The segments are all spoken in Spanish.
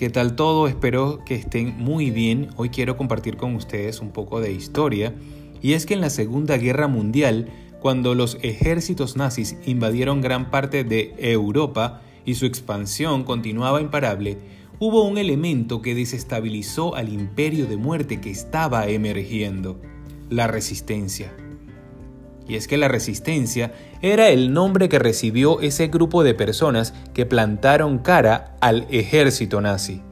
¿Qué tal todo? Espero que estén muy bien. Hoy quiero compartir con ustedes un poco de historia. Y es que en la Segunda Guerra Mundial, cuando los ejércitos nazis invadieron gran parte de Europa y su expansión continuaba imparable, hubo un elemento que desestabilizó al imperio de muerte que estaba emergiendo, la resistencia. Y es que la resistencia era el nombre que recibió ese grupo de personas que plantaron cara al ejército nazi.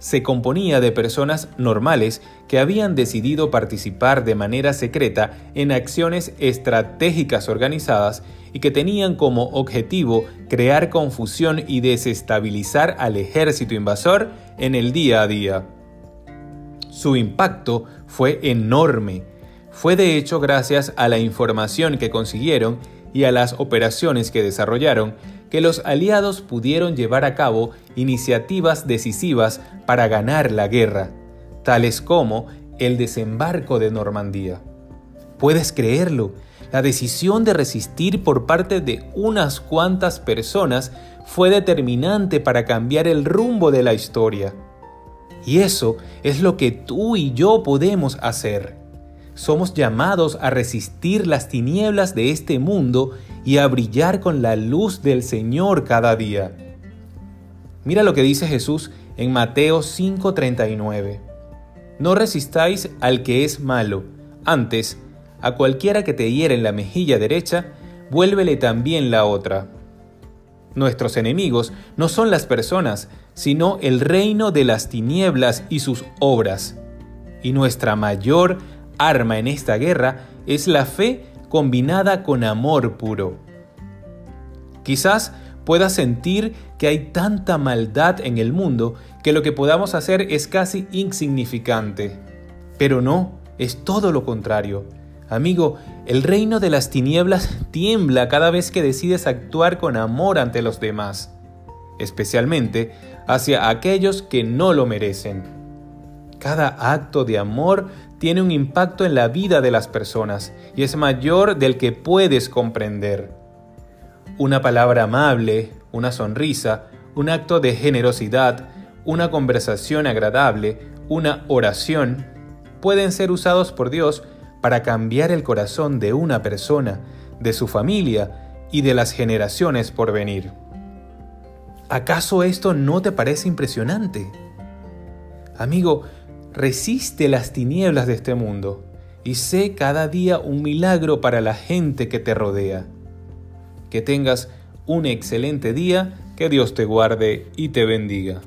Se componía de personas normales que habían decidido participar de manera secreta en acciones estratégicas organizadas y que tenían como objetivo crear confusión y desestabilizar al ejército invasor en el día a día. Su impacto fue enorme fue de hecho gracias a la información que consiguieron y a las operaciones que desarrollaron que los aliados pudieron llevar a cabo iniciativas decisivas para ganar la guerra, tales como el desembarco de Normandía. ¿Puedes creerlo? La decisión de resistir por parte de unas cuantas personas fue determinante para cambiar el rumbo de la historia. Y eso es lo que tú y yo podemos hacer somos llamados a resistir las tinieblas de este mundo y a brillar con la luz del Señor cada día. Mira lo que dice Jesús en Mateo 5:39. No resistáis al que es malo, antes, a cualquiera que te hiere en la mejilla derecha, vuélvele también la otra. Nuestros enemigos no son las personas, sino el reino de las tinieblas y sus obras. Y nuestra mayor arma en esta guerra es la fe combinada con amor puro. Quizás puedas sentir que hay tanta maldad en el mundo que lo que podamos hacer es casi insignificante. Pero no, es todo lo contrario. Amigo, el reino de las tinieblas tiembla cada vez que decides actuar con amor ante los demás, especialmente hacia aquellos que no lo merecen. Cada acto de amor tiene un impacto en la vida de las personas y es mayor del que puedes comprender. Una palabra amable, una sonrisa, un acto de generosidad, una conversación agradable, una oración, pueden ser usados por Dios para cambiar el corazón de una persona, de su familia y de las generaciones por venir. ¿Acaso esto no te parece impresionante? Amigo, resiste las tinieblas de este mundo y sé cada día un milagro para la gente que te rodea. Que tengas un excelente día, que Dios te guarde y te bendiga.